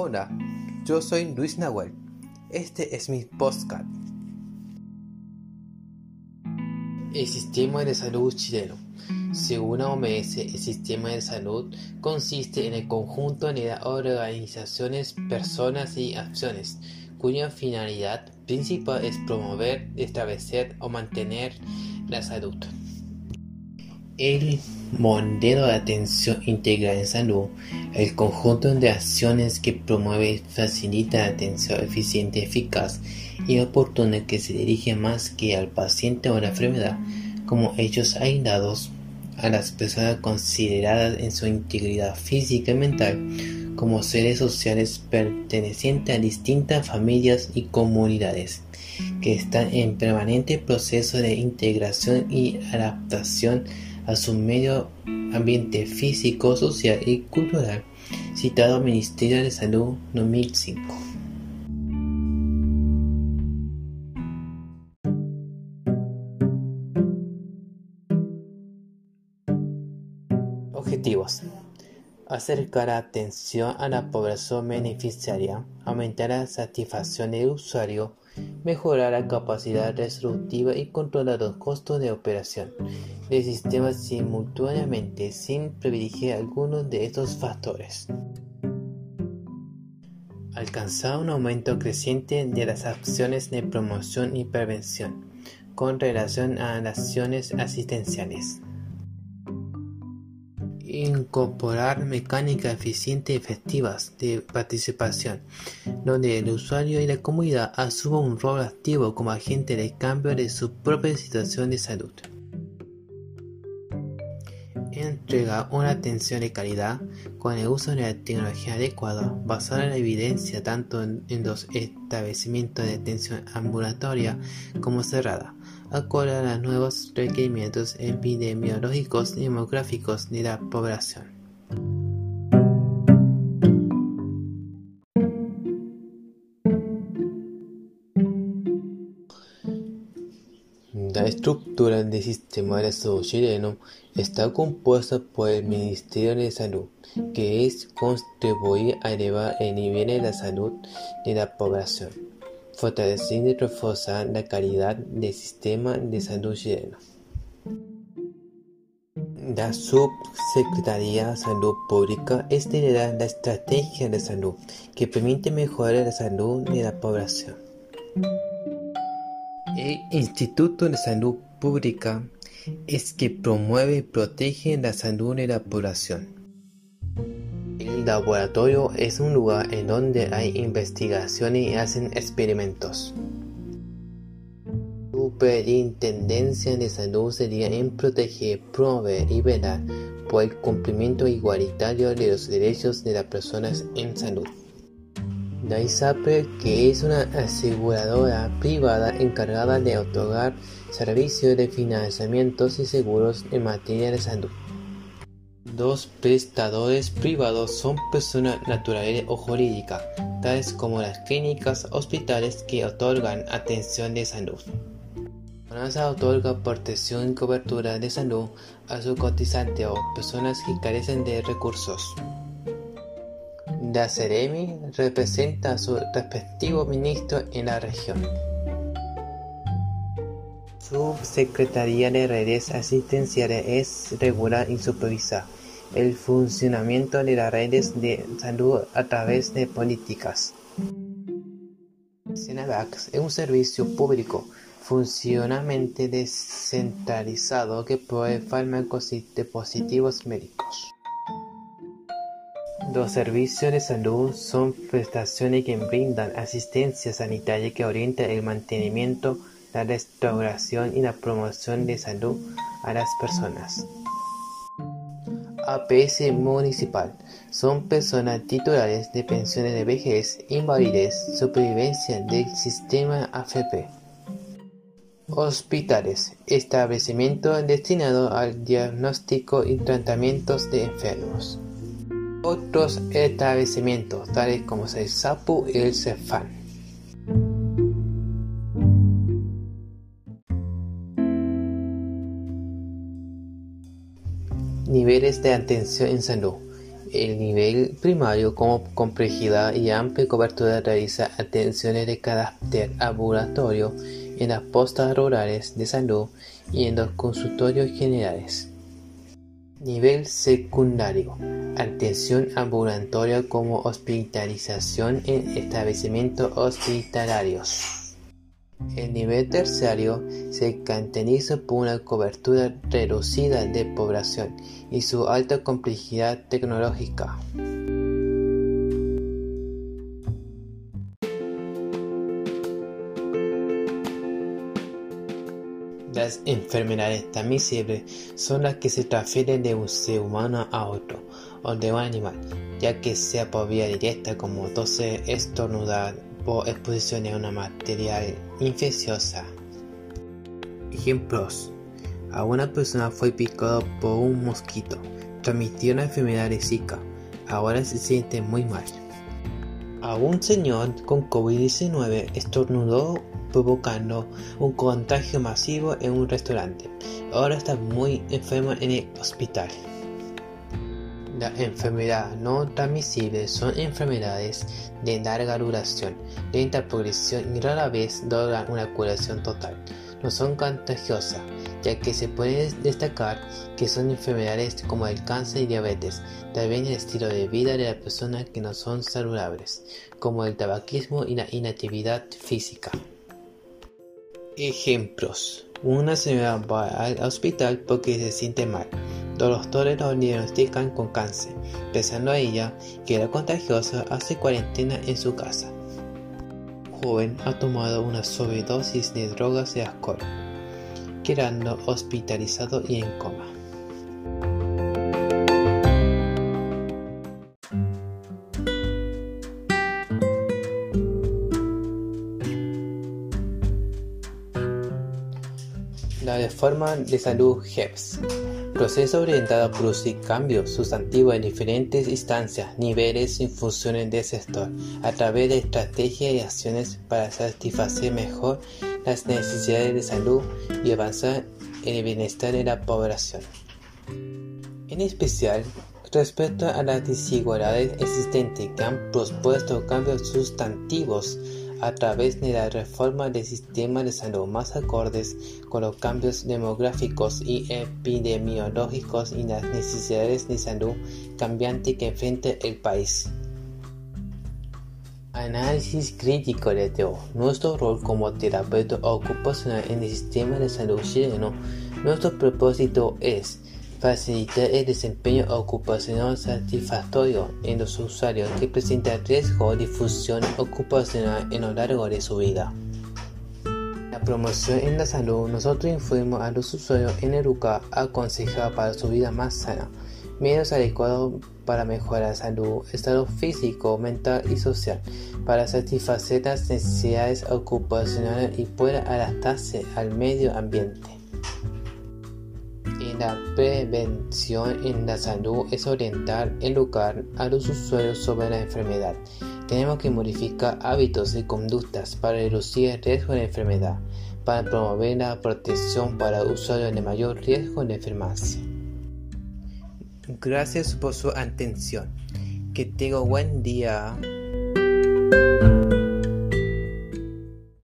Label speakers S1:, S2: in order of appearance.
S1: Hola, yo soy Luis Nahuel. Este es mi podcast. El sistema de salud chileno. Según la OMS, el sistema de salud consiste en el conjunto de organizaciones, personas y acciones cuya finalidad principal es promover, establecer o mantener la salud. El modelo de atención integral en salud, el conjunto de acciones que promueve y facilita la atención eficiente, eficaz y oportuna que se dirige más que al paciente o la enfermedad, como hechos aislados, a las personas consideradas en su integridad física y mental como seres sociales pertenecientes a distintas familias y comunidades que están en permanente proceso de integración y adaptación a su medio ambiente físico, social y cultural, citado Ministerio de Salud 2005. Acercar atención a la población beneficiaria, aumentar la satisfacción del usuario, mejorar la capacidad resolutiva y controlar los costos de operación del sistema simultáneamente sin privilegiar alguno de estos factores. Alcanzar un aumento creciente de las acciones de promoción y prevención con relación a las acciones asistenciales. Incorporar mecánicas eficientes y efectivas de participación, donde el usuario y la comunidad asuman un rol activo como agente de cambio de su propia situación de salud. Entrega una atención de calidad con el uso de la tecnología adecuada, basada en la evidencia tanto en, los establecimientos de atención ambulatoria como cerrada acorde a los nuevos requerimientos epidemiológicos y demográficos de la población. La estructura del sistema de salud chileno está compuesta por el Ministerio de Salud, que es contribuir a elevar el nivel de salud de la población fortalecer y reforzar la calidad del sistema de salud chileno. La Subsecretaría de Salud Pública es la estrategia de salud que permite mejorar la salud de la población. El Instituto de Salud Pública es que promueve y protege la salud de la población. Laboratorio es un lugar en donde hay investigación y hacen experimentos. Superintendencia de Salud sería en proteger, promover y velar por el cumplimiento igualitario de los derechos de las personas en salud. La ISAPRE, que es una aseguradora privada encargada de otorgar servicios de financiamientos y seguros en materia de salud. Los prestadores privados son personas naturales o jurídicas, tales como las clínicas, hospitales que otorgan atención de salud. FONASA otorga protección y cobertura de salud a sus cotizantes o personas que carecen de recursos. La Ceremi representa a su respectivo ministro en la región. Subsecretaría de Redes Asistenciales es regular y supervisar el funcionamiento de las redes de salud a través de políticas. Senavax es un servicio público funcionalmente descentralizado que provee fármacos y dispositivos médicos. Los servicios de salud son prestaciones que brindan asistencia sanitaria que orienta el mantenimiento, la restauración y la promoción de salud a las personas. APS municipal son personas titulares de pensiones de vejez, invalidez, supervivencia del sistema AFP. Hospitales, establecimientos destinados al diagnóstico y tratamientos de enfermos. Otros establecimientos, tales como el SAPU y el CEFAN. Niveles de atención en salud. El nivel primario, como complejidad y amplia cobertura, realiza atenciones de carácter ambulatorio en las postas rurales de salud y en los consultorios generales. Nivel secundario. Atención ambulatoria como hospitalización en establecimientos hospitalarios. El nivel terciario se caracteriza por una cobertura reducida de población y su alta complejidad tecnológica. Las enfermedades transmisibles son las que se transfieren de un ser humano a otro o de un animal, ya que sea por vía directa como tose, estornudar o exposición a una material infecciosa. Ejemplos. A una persona fue picado por un mosquito, transmitió la enfermedad de Zika, ahora se siente muy mal. A un señor con COVID-19 estornudó provocando un contagio masivo en un restaurante. Ahora está muy enfermo en el hospital. Las enfermedades no transmisibles son enfermedades de larga duración, lenta progresión y rara vez logran una curación total. No son contagiosas, ya que se puede destacar que son enfermedades como el cáncer y diabetes, también el estilo de vida de las personas que no son saludables, como el tabaquismo y la inactividad física. Ejemplos. Una señora va al hospital porque se siente mal. Los doctores lo diagnostican con cáncer, pensando a ella que era contagiosa, hace cuarentena en su casa. Joven ha tomado una sobredosis de drogas y alcohol, quedando hospitalizado y en coma. La reforma de salud HEPS. Proceso orientado a producir cambios sustantivos en diferentes instancias, niveles y funciones del sector, a través de estrategias y acciones para satisfacer mejor las necesidades de salud y avanzar en el bienestar de la población. En especial, respecto a las desigualdades existentes que han propuesto cambios sustantivos a través de la reforma del sistema de salud más acordes con los cambios demográficos y epidemiológicos y las necesidades de salud cambiantes que enfrenta el país. Análisis crítico de Teo. Nuestro rol como terapeuta ocupacional en el sistema de salud chileno. Nuestro propósito es facilitar el desempeño ocupacional satisfactorio en los usuarios que presentan riesgo de difusión ocupacional en lo largo de su vida. La promoción en la salud, nosotros informamos a los usuarios en educar, aconsejar para su vida más sana, medios adecuados para mejorar la salud, estado físico, mental y social, para satisfacer las necesidades ocupacionales y poder adaptarse al medio ambiente. La prevención en la salud es orientar, educar a los usuarios sobre la enfermedad. Tenemos que modificar hábitos y conductas para reducir el riesgo de enfermedad, para promover la protección para usuarios de mayor riesgo de enfermarse. Gracias por su atención. Que tenga buen día.